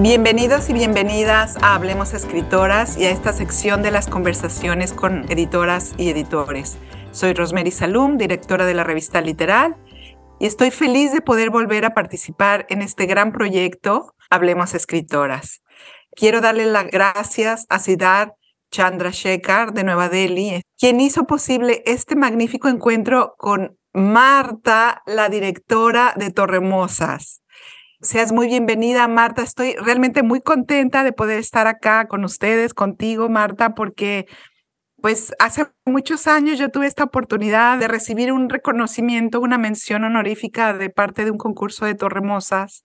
Bienvenidos y bienvenidas a Hablemos Escritoras y a esta sección de las conversaciones con editoras y editores. Soy Rosemary Salum, directora de la revista Literal, y estoy feliz de poder volver a participar en este gran proyecto Hablemos Escritoras. Quiero darle las gracias a Siddharth Chandrasekhar de Nueva Delhi, quien hizo posible este magnífico encuentro con Marta, la directora de Torremosas. Seas muy bienvenida, Marta. Estoy realmente muy contenta de poder estar acá con ustedes, contigo, Marta, porque pues hace muchos años yo tuve esta oportunidad de recibir un reconocimiento, una mención honorífica de parte de un concurso de Torremosas.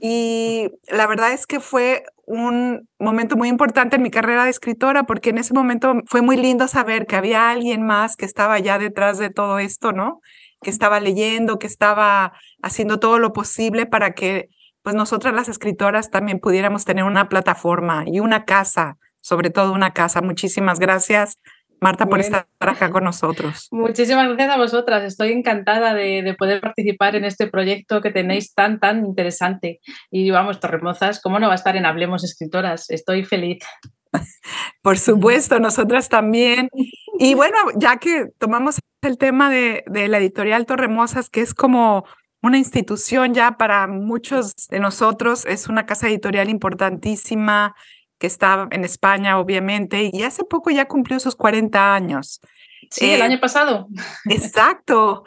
Y la verdad es que fue un momento muy importante en mi carrera de escritora, porque en ese momento fue muy lindo saber que había alguien más que estaba ya detrás de todo esto, ¿no? Que estaba leyendo, que estaba haciendo todo lo posible para que pues nosotras las escritoras también pudiéramos tener una plataforma y una casa, sobre todo una casa. Muchísimas gracias. Marta, por estar acá con nosotros. Muchísimas gracias a vosotras. Estoy encantada de, poder participar en este proyecto que tenéis tan, tan interesante. Y vamos, Torremozas, ¿cómo no va a estar en Hablemos Escritoras? Estoy feliz. Por supuesto, nosotras también. Y bueno, ya que tomamos el tema de, la editorial Torremosas, que es como una institución ya para muchos de nosotros, es una casa editorial importantísima que está en España, obviamente, y hace poco ya cumplió sus 40 años. Sí, el eh, año pasado. Exacto.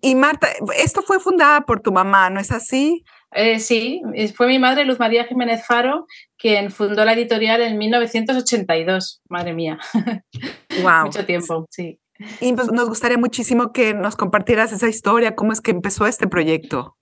Y Marta, esto fue fundada por tu mamá, ¿no es así? Eh, sí, fue mi madre, Luz María Jiménez Faro, quien fundó la editorial en 1982. Madre mía. Wow. Mucho tiempo, sí. Y pues, nos gustaría muchísimo que nos compartieras esa historia, cómo es que empezó este proyecto.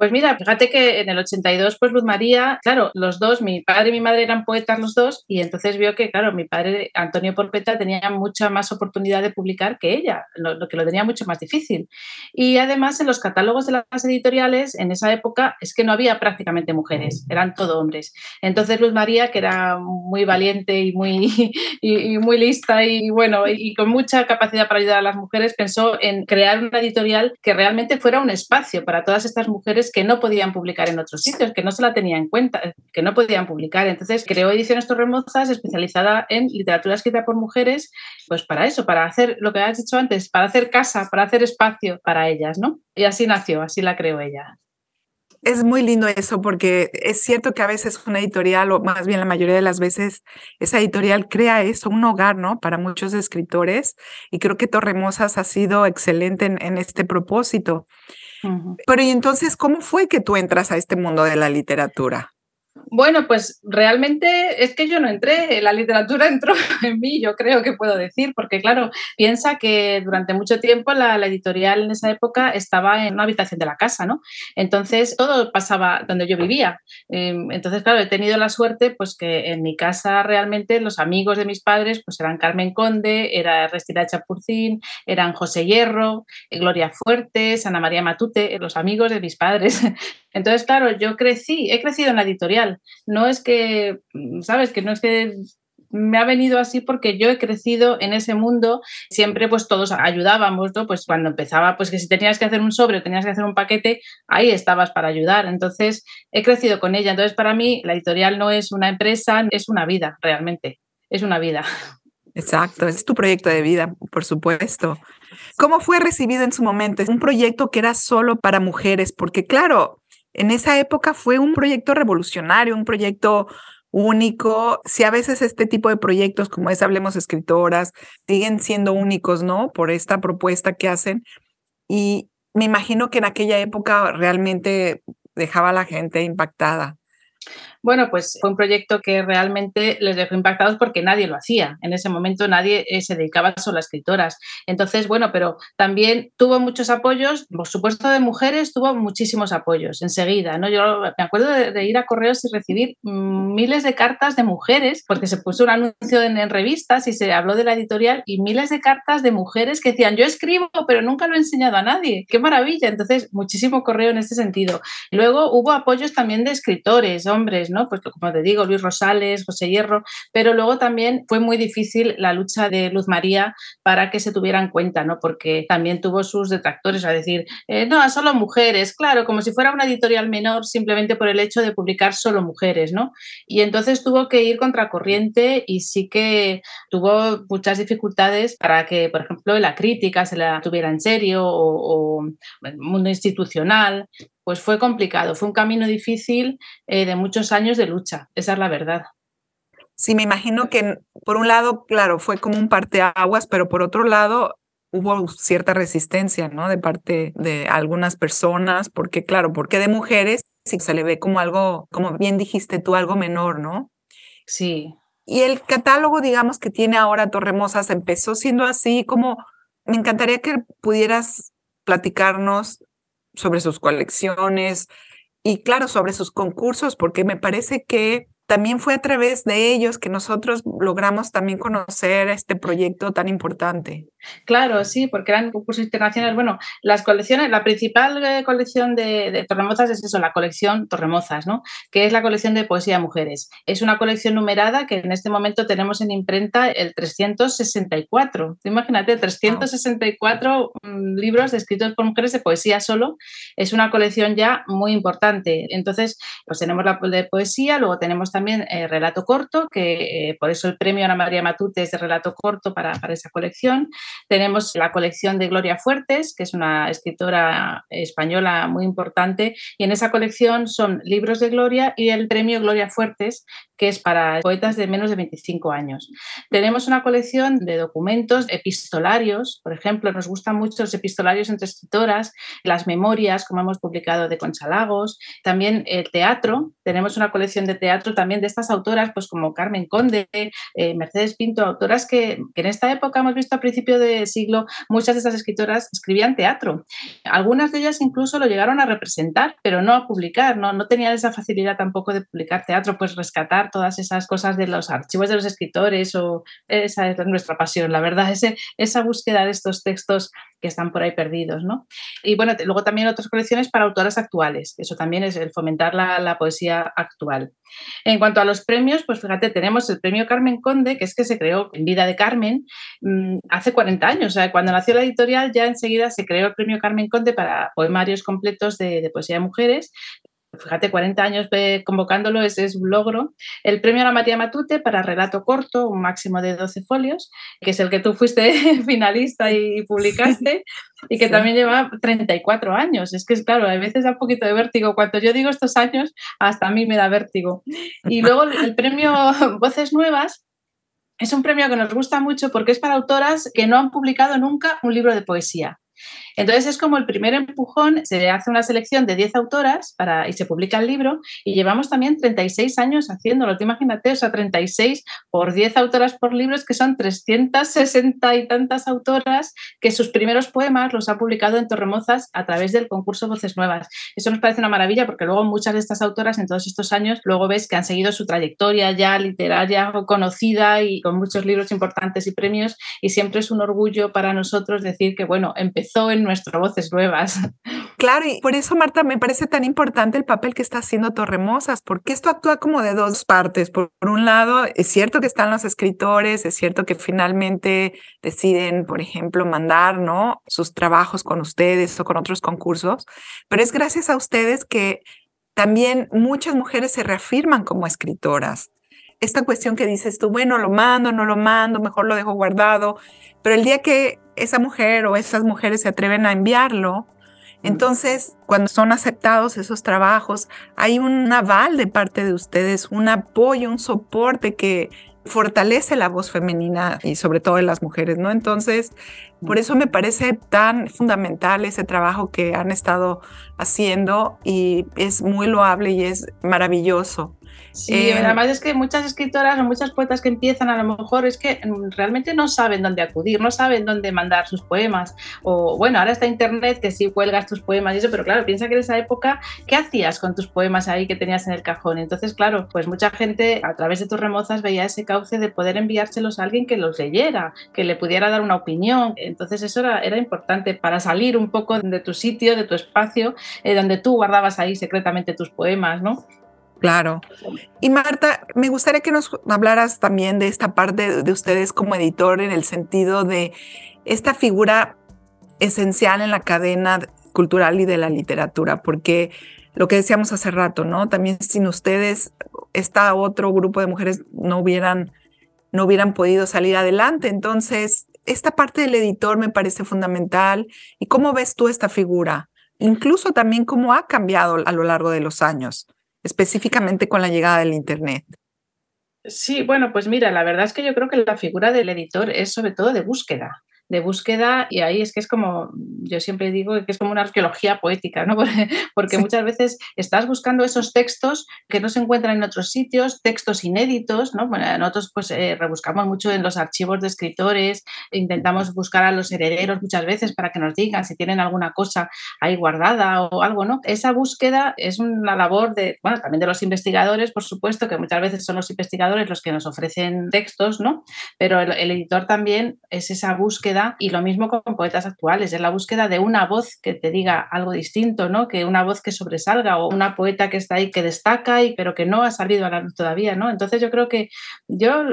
Pues mira, fíjate que en el 82, pues Luz María, claro, los dos, mi padre y mi madre eran poetas los dos, y entonces vio que, claro, mi padre, Antonio Porpeta, tenía mucha más oportunidad de publicar que ella, lo, que lo tenía mucho más difícil. Y además en los catálogos de las editoriales, en esa época, es que no había prácticamente mujeres, eran todo hombres. Entonces Luz María, que era muy valiente y muy, y, muy lista y bueno, y con mucha capacidad para ayudar a las mujeres, pensó en crear una editorial que realmente fuera un espacio para todas estas mujeres que no podían publicar en otros sitios, que no se la tenía en cuenta, que no podían publicar. Entonces creó Ediciones Torremozas especializada en literatura escrita por mujeres, pues para eso, para hacer lo que has dicho antes, para hacer casa, para hacer espacio para ellas, ¿no? Y así nació, así la creó ella. Es muy lindo eso porque es cierto que a veces una editorial, o más bien la mayoría de las veces, esa editorial crea eso, un hogar, ¿no? Para muchos escritores y creo que Torremosas ha sido excelente en este propósito. Pero y entonces, ¿cómo fue que tú entras a este mundo de la literatura? Bueno, pues realmente es que yo no entré, la literatura entró en mí, yo creo que puedo decir, porque claro, piensa que durante mucho tiempo la, editorial en esa época estaba en una habitación de la casa, ¿no? Entonces todo pasaba donde yo vivía. Em, entonces, claro, he tenido la suerte pues que en mi casa realmente los amigos de mis padres pues eran Carmen Conde, era Restina Chapurcín, eran José Hierro, Gloria Fuertes, Ana María Matute, los amigos de mis padres. Entonces, claro, yo crecí, he crecido en la editorial. No es que, ¿sabes? Que no es que me ha venido así porque yo he crecido en ese mundo, siempre pues todos ayudábamos, ¿no? Pues cuando empezaba, pues que si tenías que hacer un sobre tenías que hacer un paquete, ahí estabas para ayudar. Entonces, he crecido con ella. Entonces, para mí, la editorial no es una empresa, es una vida, realmente. Es una vida. Exacto, es tu proyecto de vida, por supuesto. ¿Cómo fue recibido en su momento? Un proyecto que era solo para mujeres, porque claro, en esa época fue un proyecto revolucionario, un proyecto único. Si a veces este tipo de proyectos, como es Hablemos Escritoras, siguen siendo únicos, ¿no? Por esta propuesta que hacen. Y me imagino que en aquella época realmente dejaba a la gente impactada. Bueno, pues fue un proyecto que realmente les dejó impactados porque nadie lo hacía. En ese momento nadie eh, se dedicaba solo a escritoras. Entonces, bueno, pero también tuvo muchos apoyos, por supuesto de mujeres, tuvo muchísimos apoyos enseguida. ¿no? Yo me acuerdo de, ir a correos y recibir miles de cartas de mujeres, porque se puso un anuncio en, revistas y se habló de la editorial y miles de cartas de mujeres que decían, yo escribo, pero nunca lo he enseñado a nadie. ¡Qué maravilla! Entonces, muchísimo correo en este sentido. Luego hubo apoyos también de escritores, hombres, ¿no? Pues como te digo, Luis Rosales, José Hierro, pero luego también fue muy difícil la lucha de Luz María para que se tuviera en cuenta, ¿no? Porque también tuvo sus detractores, a decir, eh, no, solo mujeres, claro, como si fuera una editorial menor simplemente por el hecho de publicar solo mujeres, ¿no? Y entonces tuvo que ir contracorriente y sí que tuvo muchas dificultades para que, por ejemplo, la crítica se la tuviera en serio o, el mundo institucional, pues fue complicado, fue un camino difícil eh, de muchos años de lucha, esa es la verdad. Sí, me imagino que por un lado, claro, fue como un parteaguas, pero por otro lado hubo cierta resistencia, ¿no? De parte de algunas personas, porque claro, porque de mujeres sí se le ve como algo, como bien dijiste tú, algo menor, ¿no? Sí. Y el catálogo, digamos, que tiene ahora Torremosas empezó siendo así como, me encantaría que pudieras platicarnos sobre sus colecciones y claro, sobre sus concursos, porque me parece que también fue a través de ellos que nosotros logramos también conocer este proyecto tan importante. Claro, sí, porque eran concursos internacionales. Bueno, las colecciones, la principal eh, colección de, Torremozas es eso, la colección Torremozas, ¿no? Que es la colección de poesía de mujeres. Es una colección numerada que en este momento tenemos en imprenta el 364. Imagínate, 364 mm, libros escritos por mujeres de poesía solo. Es una colección ya muy importante. Entonces, pues tenemos la de poesía, luego tenemos también el eh, relato corto, que eh, por eso el premio Ana María Matute es de relato corto para, para esa colección. Tenemos la colección de Gloria Fuertes, que es una escritora española muy importante, y en esa colección son libros de Gloria y el premio Gloria Fuertes, que es para poetas de menos de 25 años. Tenemos una colección de documentos epistolarios, por ejemplo, nos gustan mucho los epistolarios entre escritoras, las memorias, como hemos publicado de Conchalagos, también el teatro, tenemos una colección de teatro también de estas autoras, pues como Carmen Conde, eh, Mercedes Pinto, autoras que, en esta época hemos visto a principio de siglo, muchas de estas escritoras escribían teatro. Algunas de ellas incluso lo llegaron a representar, pero no a publicar, no, no tenían esa facilidad tampoco de publicar teatro, pues rescatar todas esas cosas de los archivos de los escritores o esa es nuestra pasión, la verdad, ese, esa búsqueda de estos textos que están por ahí perdidos, ¿no? Y bueno, luego también otras colecciones para autoras actuales, eso también es el fomentar la, la poesía actual. En cuanto a los premios, pues fíjate, tenemos el premio Carmen Conde, que es que se creó en vida de Carmen mm, hace 40 años. O sea, cuando nació la editorial ya enseguida se creó el premio Carmen Conde para poemarios completos de, de poesía de mujeres fíjate, 40 años convocándolo es, es un logro. El premio a la María Matute para relato corto, un máximo de 12 folios, que es el que tú fuiste finalista y publicaste, y que también lleva 34 años. Es que, claro, a veces da un poquito de vértigo. Cuando yo digo estos años, hasta a mí me da vértigo. Y luego el premio Voces Nuevas, es un premio que nos gusta mucho porque es para autoras que no han publicado nunca un libro de poesía. Entonces es como el primer empujón, se hace una selección de 10 autoras para, y se publica el libro y llevamos también 36 años haciéndolo. Te imagínate, o sea, 36 por 10 autoras por libros, que son 360 y tantas autoras que sus primeros poemas los ha publicado en Torremozas a través del concurso Voces Nuevas. Eso nos parece una maravilla porque luego muchas de estas autoras en todos estos años luego ves que han seguido su trayectoria ya literaria conocida y con muchos libros importantes y premios y siempre es un orgullo para nosotros decir que, bueno, empezó en nuestras Voces Nuevas. Claro, y por eso, Marta, me parece tan importante el papel que está haciendo Torremosas, porque esto actúa como de dos partes. Por, un lado, es cierto que están los escritores, es cierto que finalmente deciden, por ejemplo, mandar ¿no? sus trabajos con ustedes o con otros concursos, pero es gracias a ustedes que también muchas mujeres se reafirman como escritoras esta cuestión que dices tú, bueno, lo mando, no lo mando, mejor lo dejo guardado, pero el día que esa mujer o esas mujeres se atreven a enviarlo, entonces cuando son aceptados esos trabajos, hay un aval de parte de ustedes, un apoyo, un soporte que fortalece la voz femenina y sobre todo de las mujeres, ¿no? Entonces, por eso me parece tan fundamental ese trabajo que han estado haciendo y es muy loable y es maravilloso. Sí, eh, además es que muchas escritoras o muchas poetas que empiezan a lo mejor es que realmente no saben dónde acudir, no saben dónde mandar sus poemas. O bueno, ahora está internet que sí cuelgas tus poemas y eso, pero claro, piensa que en esa época, ¿qué hacías con tus poemas ahí que tenías en el cajón? Entonces, claro, pues mucha gente a través de tus remozas veía ese cauce de poder enviárselos a alguien que los leyera, que le pudiera dar una opinión. Entonces, eso era, era importante para salir un poco de tu sitio, de tu espacio, eh, donde tú guardabas ahí secretamente tus poemas, ¿no? Claro. Y Marta, me gustaría que nos hablaras también de esta parte de ustedes como editor en el sentido de esta figura esencial en la cadena cultural y de la literatura, porque lo que decíamos hace rato, ¿no? También sin ustedes, esta otro grupo de mujeres no hubieran, no hubieran podido salir adelante. Entonces, esta parte del editor me parece fundamental. ¿Y cómo ves tú esta figura? Incluso también cómo ha cambiado a lo largo de los años, específicamente con la llegada del Internet. Sí, bueno, pues mira, la verdad es que yo creo que la figura del editor es sobre todo de búsqueda de búsqueda y ahí es que es como, yo siempre digo que es como una arqueología poética, ¿no? Porque muchas veces estás buscando esos textos que no se encuentran en otros sitios, textos inéditos, ¿no? Bueno, nosotros pues eh, rebuscamos mucho en los archivos de escritores, intentamos buscar a los herederos muchas veces para que nos digan si tienen alguna cosa ahí guardada o algo, ¿no? Esa búsqueda es una labor de, bueno, también de los investigadores, por supuesto, que muchas veces son los investigadores los que nos ofrecen textos, ¿no? Pero el editor también es esa búsqueda y lo mismo con poetas actuales, es la búsqueda de una voz que te diga algo distinto, ¿no? Que una voz que sobresalga o una poeta que está ahí que destaca y pero que no ha salido a la luz todavía, ¿no? Entonces yo creo que yo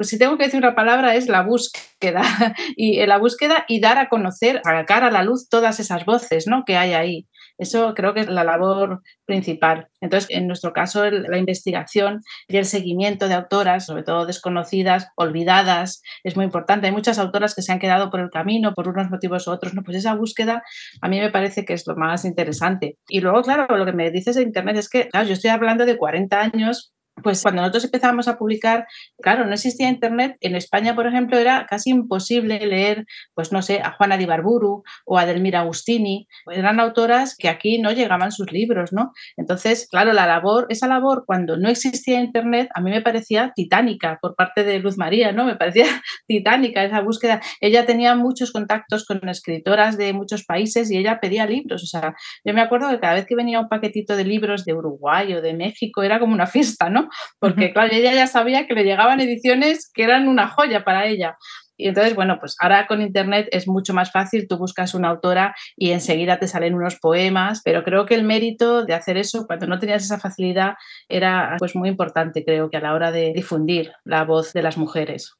si tengo que decir una palabra es la búsqueda y la búsqueda y dar a conocer, sacar a la luz todas esas voces, ¿no? que hay ahí. Eso creo que es la labor principal. Entonces, en nuestro caso, la investigación y el seguimiento de autoras, sobre todo desconocidas, olvidadas, es muy importante. Hay muchas autoras que se han quedado por el camino por unos motivos u otros. ¿no? Pues esa búsqueda a mí me parece que es lo más interesante. Y luego, claro, lo que me dices de Internet es que, claro, yo estoy hablando de 40 años pues cuando nosotros empezamos a publicar, claro, no existía Internet. En España, por ejemplo, era casi imposible leer, pues no sé, a Juana Di Barburu o a Delmira Agustini. Eran autoras que aquí no llegaban sus libros, ¿no? Entonces, claro, la labor, esa labor, cuando no existía Internet, a mí me parecía titánica por parte de Luz María, ¿no? Me parecía titánica esa búsqueda. Ella tenía muchos contactos con escritoras de muchos países y ella pedía libros. O sea, yo me acuerdo que cada vez que venía un paquetito de libros de Uruguay o de México, era como una fiesta, ¿no? Porque, claro, ella ya sabía que le llegaban ediciones que eran una joya para ella. Y entonces, bueno, pues ahora con Internet es mucho más fácil, tú buscas una autora y enseguida te salen unos poemas, pero creo que el mérito de hacer eso cuando no tenías esa facilidad era pues muy importante, creo que a la hora de difundir la voz de las mujeres.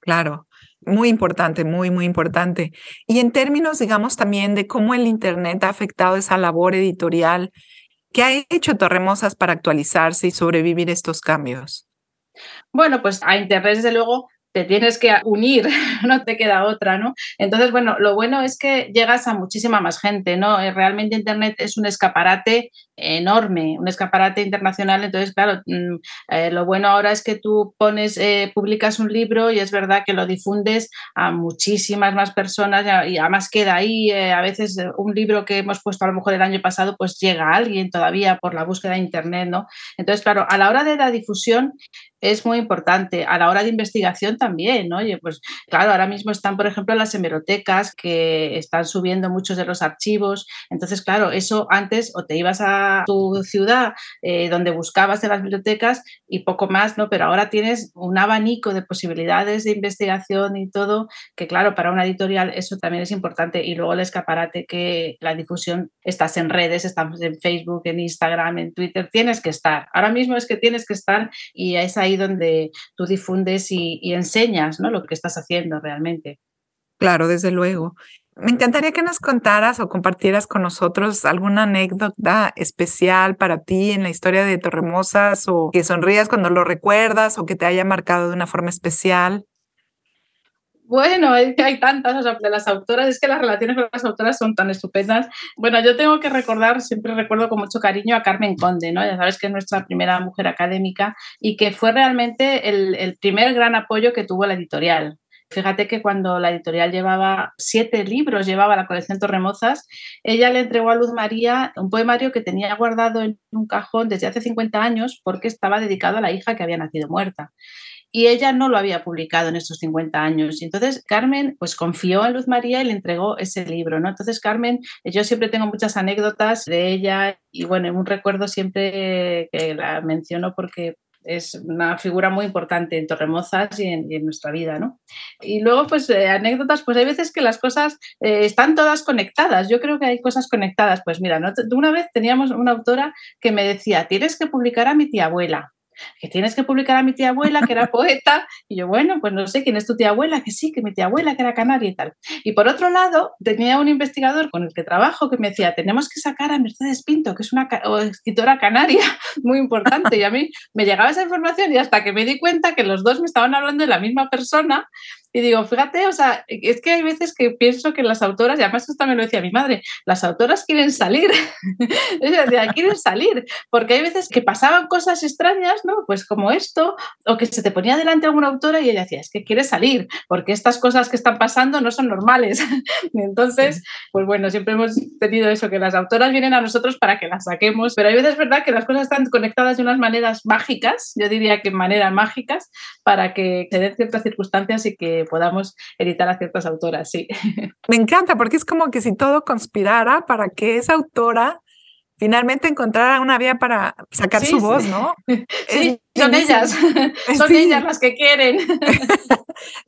Claro, muy importante, muy, muy importante. Y en términos, digamos, también de cómo el Internet ha afectado esa labor editorial ¿Qué ha hecho Torremosas para actualizarse y sobrevivir estos cambios? Bueno, pues a Internet, desde luego, te tienes que unir, no te queda otra, ¿no? Entonces, bueno, lo bueno es que llegas a muchísima más gente, ¿no? Eh, realmente Internet es un escaparate enorme, un escaparate internacional. Entonces, claro, mm, eh, lo bueno ahora es que tú pones, eh, publicas un libro y es verdad que lo difundes a muchísimas más personas y además queda ahí. a veces un libro que hemos puesto a lo mejor el año pasado, pues llega a alguien todavía por la búsqueda de Internet, ¿no? Entonces, claro, a la hora de la difusión es muy importante. A la hora de investigación también. Oye, pues claro, ahora mismo están, por ejemplo, las hemerotecas que están subiendo muchos de los archivos. Entonces, claro, eso antes o te ibas a tu ciudad eh, donde buscabas en las bibliotecas y poco más, ¿no? Pero ahora tienes un abanico de posibilidades de investigación y todo, que claro, para una editorial eso también es importante. Y luego el escaparate que la difusión, estás en redes, estamos en Facebook, en Instagram, en Twitter, tienes que estar. Ahora mismo es que tienes que estar y es ahí donde tú difundes y, enseñas ¿no? lo que estás haciendo realmente. Claro, desde luego. Me encantaría que nos contaras o compartieras con nosotros alguna anécdota especial para ti en la historia de Torremosas o que sonrías cuando lo recuerdas o que te haya marcado de una forma especial. Bueno, hay, hay tantas de las autoras, es que las relaciones con las autoras son tan estupendas. Bueno, yo tengo que recordar, siempre recuerdo con mucho cariño a Carmen Conde, ¿no? Ya sabes que es nuestra primera mujer académica y que fue realmente el, el primer gran apoyo que tuvo la editorial. Fíjate que cuando la editorial llevaba siete libros, llevaba la colección Torremozas, ella le entregó a Luz María un poemario que tenía guardado en un cajón desde hace 50 años porque estaba dedicado a la hija que había nacido muerta y ella no lo había publicado en estos 50 años. Entonces Carmen pues confió en Luz María y le entregó ese libro, ¿no? Entonces Carmen, yo siempre tengo muchas anécdotas de ella y bueno, un recuerdo siempre que la menciono porque es una figura muy importante en Torremozas y en, nuestra vida, ¿no? Y luego, pues, eh, anécdotas, pues hay veces que las cosas eh, están todas conectadas. Yo creo que hay cosas conectadas. Pues mira, una vez teníamos una autora que me decía, tienes que publicar a mi tía abuela que tienes que publicar a mi tía abuela, que era poeta, y yo, bueno, pues no sé quién es tu tía abuela, que sí, que mi tía abuela, que era canaria y tal. Y por otro lado, tenía un investigador con el que trabajo que me decía, tenemos que sacar a Mercedes Pinto, que es una escritora canaria muy importante, y a mí me llegaba esa información y hasta que me di cuenta que los dos me estaban hablando de la misma persona, y digo, fíjate, o sea, es que hay veces que pienso que las autoras, y además esto también lo decía mi madre, las autoras quieren salir, quieren salir, porque hay veces que pasaban cosas extrañas, ¿no? Pues como esto, o que se te ponía delante alguna autora y ella decía, es que quiere salir, porque estas cosas que están pasando no son normales. Entonces, pues bueno, siempre hemos tenido eso, que las autoras vienen a nosotros para que las saquemos, pero hay veces, ¿verdad?, que las cosas están conectadas de unas maneras mágicas, yo diría que maneras mágicas, para que se den ciertas circunstancias y que podamos editar a ciertas autoras, sí. Me encanta porque es como que si todo conspirara para que esa autora finalmente encontrara una vía para sacar su voz, ¿no? Sí, son ellas, son ellas las que quieren.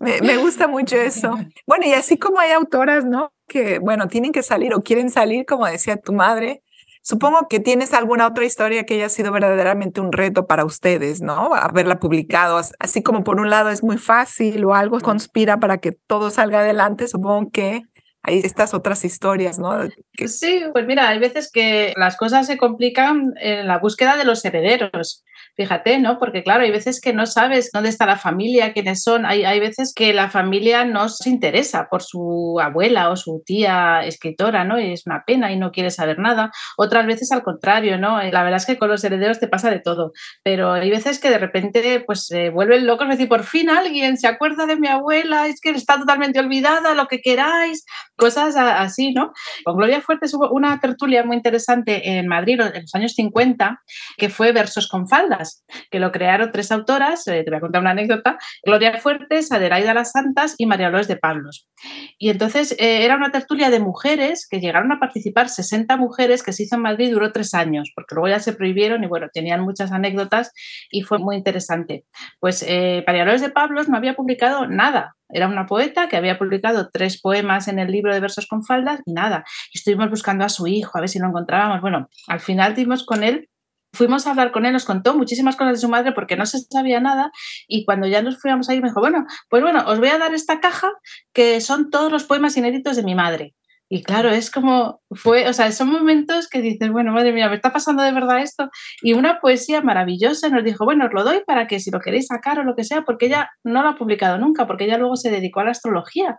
me, me, gusta mucho eso. Bueno, y así como hay autoras, ¿no? Que, bueno, tienen que salir o quieren salir, como decía tu madre, Supongo que tienes alguna otra historia que haya sido verdaderamente un reto para ustedes, ¿no? Haberla publicado, así como por un lado es muy fácil o algo conspira para que todo salga adelante, supongo que hay estas otras historias, ¿no? Sí, pues mira, hay veces que las cosas se complican en la búsqueda de los herederos. Fíjate, ¿no? Porque claro, hay veces que no sabes dónde está la familia, quiénes son. Hay, hay veces que la familia no se interesa por su abuela o su tía escritora, ¿no? Y es una pena y no quiere saber nada. Otras veces al contrario, ¿no? La verdad es que con los herederos te pasa de todo. Pero hay veces que de repente pues se vuelven locos, es decir, por fin alguien se acuerda de mi abuela, es que está totalmente olvidada, lo que queráis, cosas así, ¿no? Con Gloria Fuertes hubo una tertulia muy interesante en Madrid en los años 50 que fue Versos con faldas que lo crearon tres autoras, eh, te voy a contar una anécdota, Gloria Fuertes, Adelaida Las Santas y María Dolores de Pablos. Y entonces eh, era una tertulia de mujeres que llegaron a participar, 60 mujeres que se hizo en Madrid, duró tres años, porque luego ya se prohibieron y bueno, tenían muchas anécdotas y fue muy interesante. Pues eh, María Dolores de Pablos no había publicado nada, era una poeta que había publicado tres poemas en el libro de versos con faldas y nada. estuvimos buscando a su hijo, a ver si lo encontrábamos. Bueno, al final dimos con él fuimos a hablar con él, nos contó muchísimas cosas de su madre porque no se sabía nada y cuando ya nos fuimos a ir me dijo, bueno, pues bueno, os voy a dar esta caja que son todos los poemas inéditos de mi madre. Y claro, es como fue, o sea, son momentos que dices, bueno, madre mía, me está pasando de verdad esto. Y una poesía maravillosa nos dijo, bueno, os lo doy para que si lo queréis sacar o lo que sea, porque ella no lo ha publicado nunca, porque ella luego se dedicó a la astrología.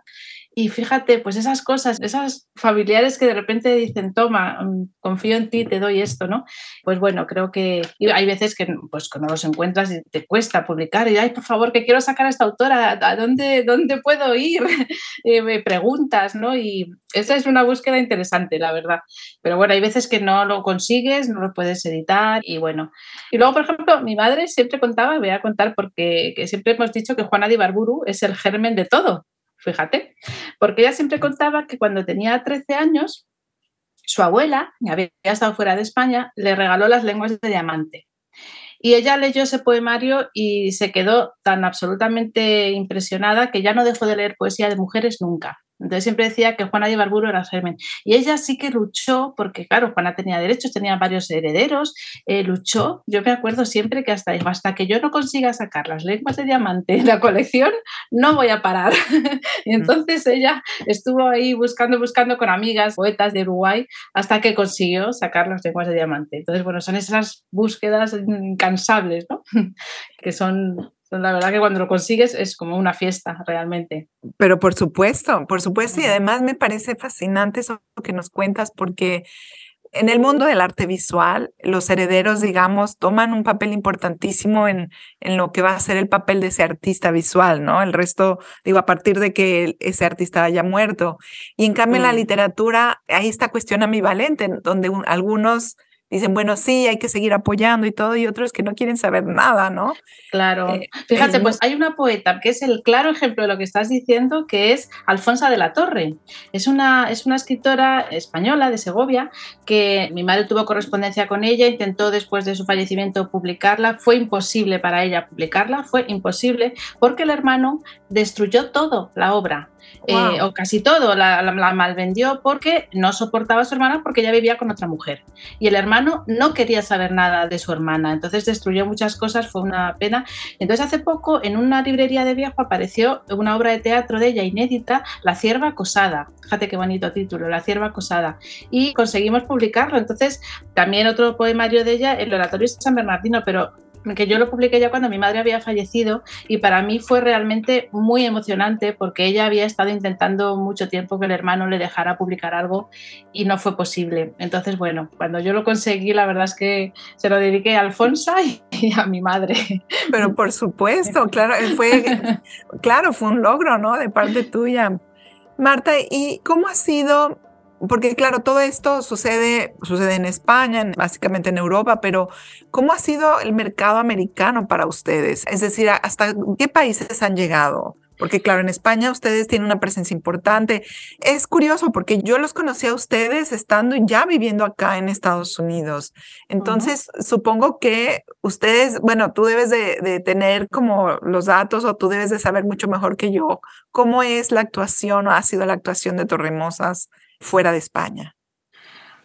Y fíjate, pues esas cosas, esas familiares que de repente dicen, toma, mm, confío en ti, te doy esto, ¿no? Pues bueno, creo que hay veces que pues cuando los encuentras y te cuesta publicar y, ay, por favor, que quiero sacar a esta autora, ¿a dónde, dónde puedo ir? me preguntas, ¿no? Y esa es una búsqueda interesante, la verdad. Pero bueno, hay veces que no lo consigues, no lo puedes editar y bueno. Y luego, por ejemplo, mi madre siempre contaba, voy a contar porque siempre hemos dicho que Juana de Ibarburu es el germen de todo fíjate, porque ella siempre contaba que cuando tenía 13 años, su abuela, que había estado fuera de España, le regaló las lenguas de diamante. Y ella leyó ese poemario y se quedó tan absolutamente impresionada que ya no dejó de leer poesía de mujeres nunca. Entonces siempre decía que Juana de Ibarburu era germen. Y ella sí que luchó, porque claro, Juana tenía derechos, tenía varios herederos, eh, luchó. Yo me acuerdo siempre que hasta hasta que yo no consiga sacar las lenguas de diamante de la colección, no voy a parar. y entonces ella estuvo ahí buscando, buscando con amigas, poetas de Uruguay, hasta que consiguió sacar las lenguas de diamante. Entonces, bueno, son esas búsquedas incansables, ¿no? que son la verdad que cuando lo consigues es como una fiesta realmente. Pero por supuesto, por supuesto, y además me parece fascinante eso que nos cuentas porque en el mundo del arte visual, los herederos, digamos, toman un papel importantísimo en, en lo que va a ser el papel de ese artista visual, ¿no? El resto, digo, a partir de que ese artista haya muerto. Y en cambio, en la literatura hay esta cuestión ambivalente, donde algunos dicen, bueno, sí, hay que seguir apoyando y todo, y otros que no quieren saber nada, ¿no? Claro. Eh, Fíjate, pues hay una poeta que es el claro ejemplo de lo que estás diciendo, que es Alfonsa de la Torre. Es una, es una escritora española de Segovia que mi madre tuvo correspondencia con ella, intentó después de su fallecimiento publicarla, fue imposible para ella publicarla, fue imposible porque el hermano destruyó todo la obra. Eh, o casi todo, la, la, malvendió porque no soportaba a su hermana porque ella vivía con otra mujer. Y el hermano no quería saber nada de su hermana, entonces destruyó muchas cosas, fue una pena. Entonces hace poco en una librería de viejo apareció una obra de teatro de ella inédita, La cierva acosada. Fíjate qué bonito título, La cierva acosada. Y conseguimos publicarlo. Entonces también otro poemario de ella, El oratorio de San Bernardino, pero que yo lo publiqué ya cuando mi madre había fallecido y para mí fue realmente muy emocionante porque ella había estado intentando mucho tiempo que el hermano le dejara publicar algo y no fue posible. Entonces, bueno, cuando yo lo conseguí, la verdad es que se lo dediqué a Alfonsa y, a mi madre. Pero por supuesto, claro, fue, claro, fue un logro, ¿no? De parte tuya. Marta, ¿y cómo ha sido porque claro, todo esto sucede, sucede en España, básicamente en Europa, pero ¿cómo ha sido el mercado americano para ustedes? Es decir, ¿hasta qué países han llegado? Porque claro, en España ustedes tienen una presencia importante. Es curioso porque yo los conocí a ustedes estando ya viviendo acá en Estados Unidos. Entonces, supongo que ustedes, bueno, tú debes de, de, tener como los datos o tú debes de saber mucho mejor que yo cómo es la actuación o ha sido la actuación de Torremosas fuera de España?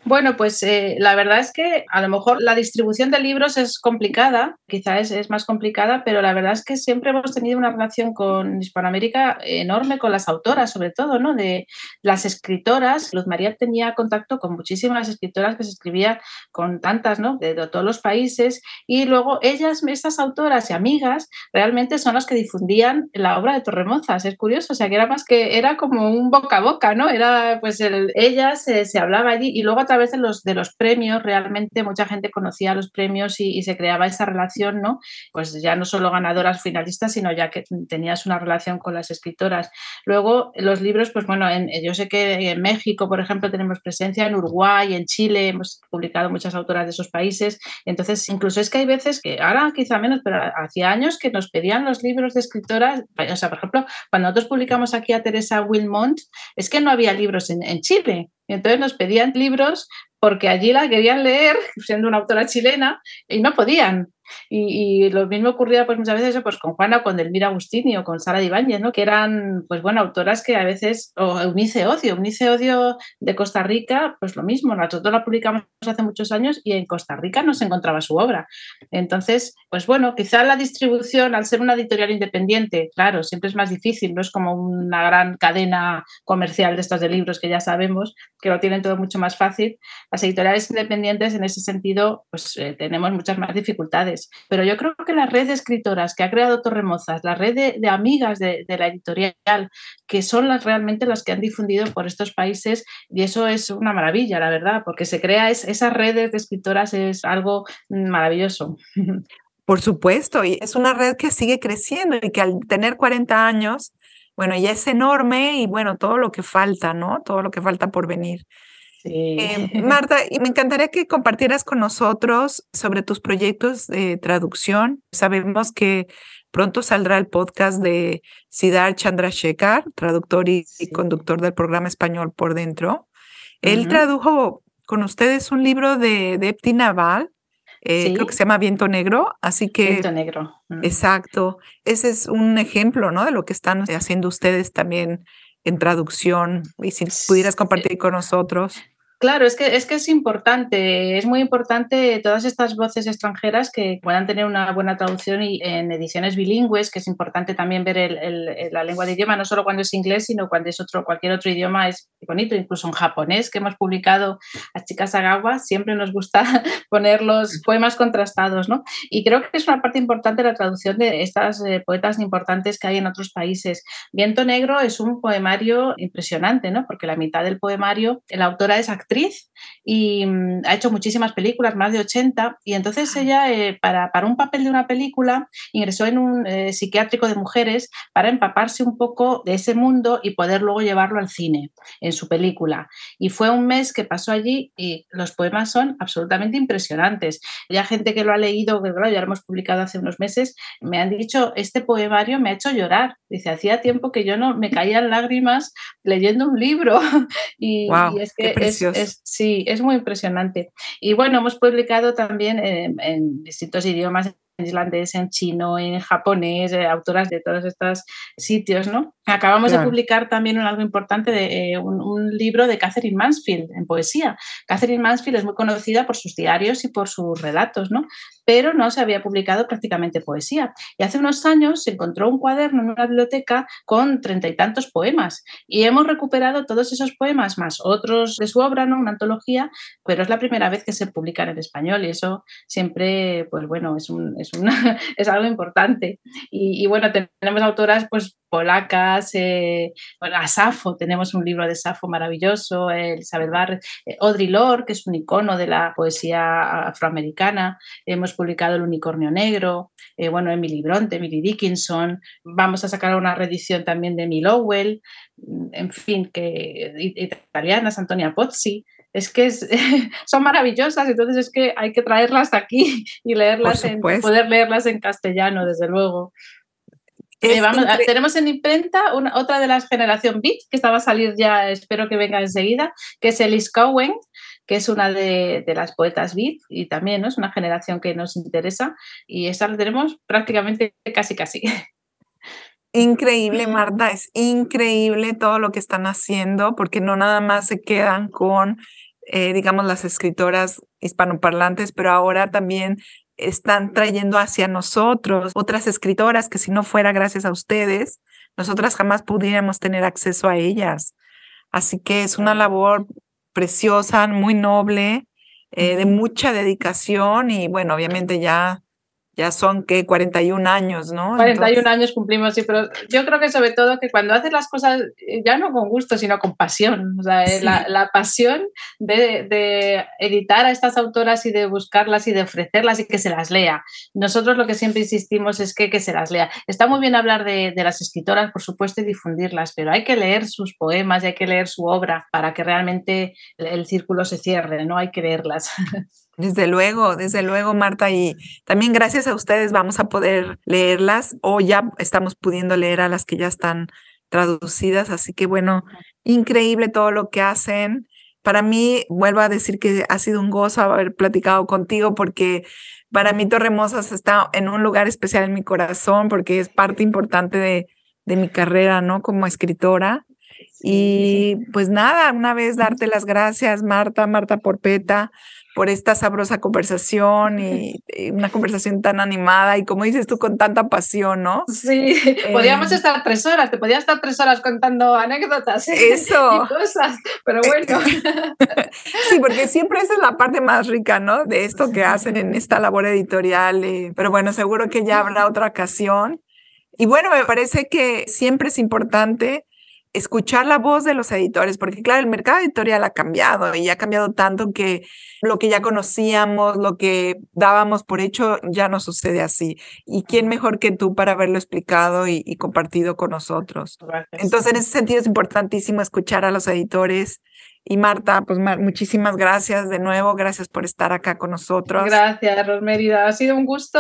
Bueno, pues eh, la verdad es que a lo mejor la distribución de libros es complicada, quizás es, más complicada, pero la verdad es que siempre hemos tenido una relación con Hispanoamérica enorme, con las autoras sobre todo, ¿no? De las escritoras. Luz María tenía contacto con muchísimas escritoras que se escribían con tantas, ¿no? De, todos los países y luego ellas, estas autoras y amigas, realmente son las que difundían la obra de Torremozas. Es curioso, o sea, que era más que, era como un boca a boca, ¿no? Era pues el, ellas se, se hablaba allí y luego a través de los, de los premios, realmente mucha gente conocía los premios y, se creaba esa relación, ¿no? Pues ya no solo ganadoras finalistas, sino ya que tenías una relación con las escritoras. Luego, los libros, pues bueno, en, yo sé que en México, por ejemplo, tenemos presencia, en Uruguay, en Chile, hemos publicado muchas autoras de esos países. Entonces, incluso es que hay veces que, ahora quizá menos, pero hacía años que nos pedían los libros de escritoras. O sea, por ejemplo, cuando nosotros publicamos aquí a Teresa Wilmont, es que no había libros en Chile. Entonces nos pedían libros porque allí la querían leer, siendo una autora chilena, y no podían. Y, lo mismo ocurría pues muchas veces pues, con Juana, con Delmira Agustini o con Sara Ibáñez, ¿no? que eran pues bueno, autoras que a veces, o Unice Odio, Unice Odio de Costa Rica, pues lo mismo, nosotros la publicamos hace muchos años y en Costa Rica no se encontraba su obra. Entonces, pues bueno, quizá la distribución, al ser una editorial independiente, claro, siempre es más difícil, no es como una gran cadena comercial de estos de libros que ya sabemos, que lo tienen todo mucho más fácil. Las editoriales independientes en ese sentido, pues eh, tenemos muchas más dificultades. Pero yo creo que la red de escritoras que ha creado Torremozas, la red de, amigas de, la editorial, que son las realmente las que han difundido por estos países, y eso es una maravilla, la verdad, porque se crea es, esas redes de escritoras es algo maravilloso. Por supuesto, y es una red que sigue creciendo y que al tener 40 años, bueno, ya es enorme y bueno, todo lo que falta, ¿no? Todo lo que falta por venir. Eh, Marta, y me encantaría que compartieras con nosotros sobre tus proyectos de traducción. Sabemos que pronto saldrá el podcast de Siddhar Chandrasekhar, traductor y, conductor del programa español Por Dentro. Él tradujo con ustedes un libro de, de Naval, eh, creo que se llama Viento Negro, así que... Viento Negro. Exacto. Ese es un ejemplo, ¿no? De lo que están haciendo ustedes también en traducción y si pudieras compartir con nosotros. Claro, es que, es que es importante, es muy importante todas estas voces extranjeras que puedan tener una buena traducción y en ediciones bilingües, que es importante también ver la lengua de idioma, no solo cuando es inglés, sino cuando es otro, cualquier otro idioma es bonito, incluso en japonés que hemos publicado a Chicas Agawa, siempre nos gusta poner los poemas contrastados, ¿no? Y creo que es una parte importante la traducción de estas eh, poetas importantes que hay en otros países. Viento Negro es un poemario impresionante, ¿no? Porque la mitad del poemario, la autora es actriz actriz y mm, ha hecho muchísimas películas, más de 80, y entonces ella, eh, para, para, un papel de una película, ingresó en un eh, psiquiátrico de mujeres para empaparse un poco de ese mundo y poder luego llevarlo al cine en su película. Y fue un mes que pasó allí y los poemas son absolutamente impresionantes. Ya gente que lo ha leído, que ya lo hemos publicado hace unos meses, me han dicho, este poemario me ha hecho llorar. Dice, hacía tiempo que yo no me caían lágrimas leyendo un libro. y, es que es, sí, es muy impresionante. Y bueno, hemos publicado también en distintos idiomas en islandés, en chino, en japonés, eh, autoras de todos estos sitios, ¿no? Acabamos de publicar también un, algo importante de eh, un, libro de Catherine Mansfield en poesía. Catherine Mansfield es muy conocida por sus diarios y por sus relatos, ¿no? Pero no se había publicado prácticamente poesía. Y hace unos años se encontró un cuaderno en una biblioteca con treinta y tantos poemas. Y hemos recuperado todos esos poemas más otros de su obra, ¿no? Una antología, pero es la primera vez que se publican en español y eso siempre, pues bueno, es, un, es, es algo importante. Y, y bueno, tenemos autoras pues polacas, eh, bueno, a Safo, tenemos un libro de Safo maravilloso, Elizabeth Barrett, eh, Lorde, que es un icono de la poesía afroamericana, hemos publicado El Unicornio Negro, eh, bueno, Emily Bronte, Emily Dickinson, vamos a sacar una reedición también de Emily Lowell, en fin, que italianas, Antonia Pozzi, es que son maravillosas, entonces es que hay que traerlas aquí y leerlas en, poder leerlas en castellano, desde luego. Eh, tenemos en imprenta una, otra de la generación Beat, que estaba a salir ya, espero que venga enseguida, que es Elise Cowen, que es una de, las poetas Beat y también ¿no? es una generación que nos interesa y esta la tenemos prácticamente casi casi. Increíble, Marta, es increíble todo lo que están haciendo, porque no nada más se quedan con, eh, digamos, las escritoras hispanoparlantes, pero ahora también están trayendo hacia nosotros otras escritoras que si no fuera gracias a ustedes, nosotras jamás pudiéramos tener acceso a ellas. Así que es una labor preciosa, muy noble, eh, de mucha dedicación y bueno, obviamente ya ya son que 41 años, ¿no? 41 años cumplimos, sí, pero yo creo que sobre todo que cuando haces las cosas eh, ya no con gusto, sino con pasión, o sea, eh, la, pasión de, editar a estas autoras y de buscarlas y de ofrecerlas y que se las lea. Nosotros lo que siempre insistimos es que, que se las lea. Está muy bien hablar de, de las escritoras, por supuesto, y difundirlas, pero hay que leer sus poemas y hay que leer su obra para que realmente el círculo se cierre, ¿no? Hay que leerlas. Desde luego, desde luego, Marta. Y también gracias a ustedes vamos a poder leerlas o ya estamos pudiendo leer a las que ya están traducidas. Así que bueno, increíble todo lo que hacen. Para mí, vuelvo a decir que ha sido un gozo haber platicado contigo porque para mí Torremosas está en un lugar especial en mi corazón porque es parte importante de, de mi carrera, ¿no? Como escritora. Y pues nada, una vez darte las gracias, Marta, Marta Porpeta, por esta sabrosa conversación y, una conversación tan animada y como dices tú, con tanta pasión, ¿no? Sí, podíamos eh, estar tres horas, te podías estar tres horas contando anécdotas Eso. y cosas, pero bueno. sí, porque siempre esa es la parte más rica, ¿no? De esto que hacen en esta labor editorial, eh, pero bueno, seguro que ya habrá otra ocasión. Y bueno, me parece que siempre es importante escuchar la voz de los editores, porque claro, el mercado editorial ha cambiado y ha cambiado tanto que lo que ya conocíamos, lo que dábamos por hecho, ya no sucede así. ¿Y quién mejor que tú para haberlo explicado y, compartido con nosotros? Entonces, en ese sentido es importantísimo escuchar a los editores y Marta, pues muchísimas gracias de nuevo, gracias por estar acá con nosotros. Gracias, Rosmerida. Ha sido un gusto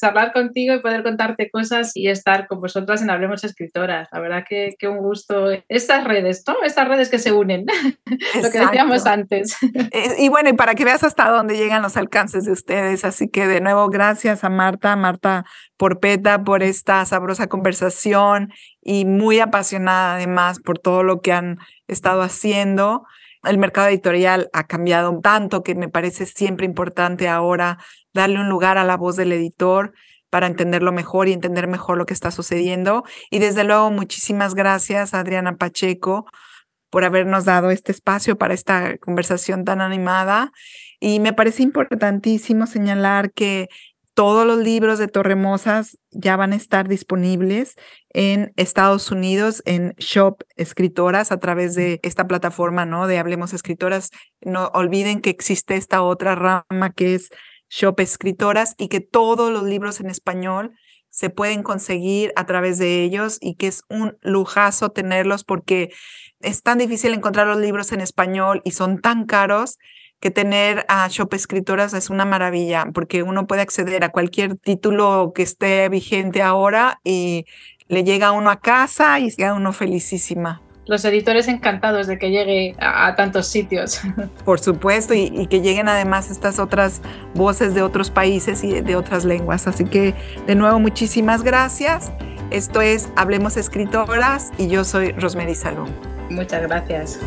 charlar contigo y poder contarte cosas y estar con vosotras en Hablemos Escritoras. La verdad que, que un gusto. Estas redes, ¿no? Estas redes que se unen, lo que decíamos antes. Eh, y bueno, y para que veas hasta dónde llegan los alcances de ustedes. Así que de nuevo, gracias a Marta, Marta Porpeta, por esta sabrosa conversación y muy apasionada además por todo lo que han estado haciendo. El mercado editorial ha cambiado tanto que me parece siempre importante ahora darle un lugar a la voz del editor para entenderlo mejor y entender mejor lo que está sucediendo. Y desde luego, muchísimas gracias, Adriana Pacheco, por habernos dado este espacio para esta conversación tan animada. Y me parece importantísimo señalar que todos los libros de Torremosas ya van a estar disponibles en Estados Unidos en Shop Escritoras a través de esta plataforma, ¿no? De Hablemos Escritoras. No olviden que existe esta otra rama que es Shop Escritoras y que todos los libros en español se pueden conseguir a través de ellos y que es un lujazo tenerlos porque es tan difícil encontrar los libros en español y son tan caros que tener a Shop Escritoras es una maravilla porque uno puede acceder a cualquier título que esté vigente ahora y le llega a uno a casa y queda uno felicísima los editores encantados de que llegue a, tantos sitios. Por supuesto, y, que lleguen además estas otras voces de otros países y de, otras lenguas. Así que, de nuevo, muchísimas gracias. Esto es Hablemos Escritoras y yo soy Rosemary Salón. Muchas gracias.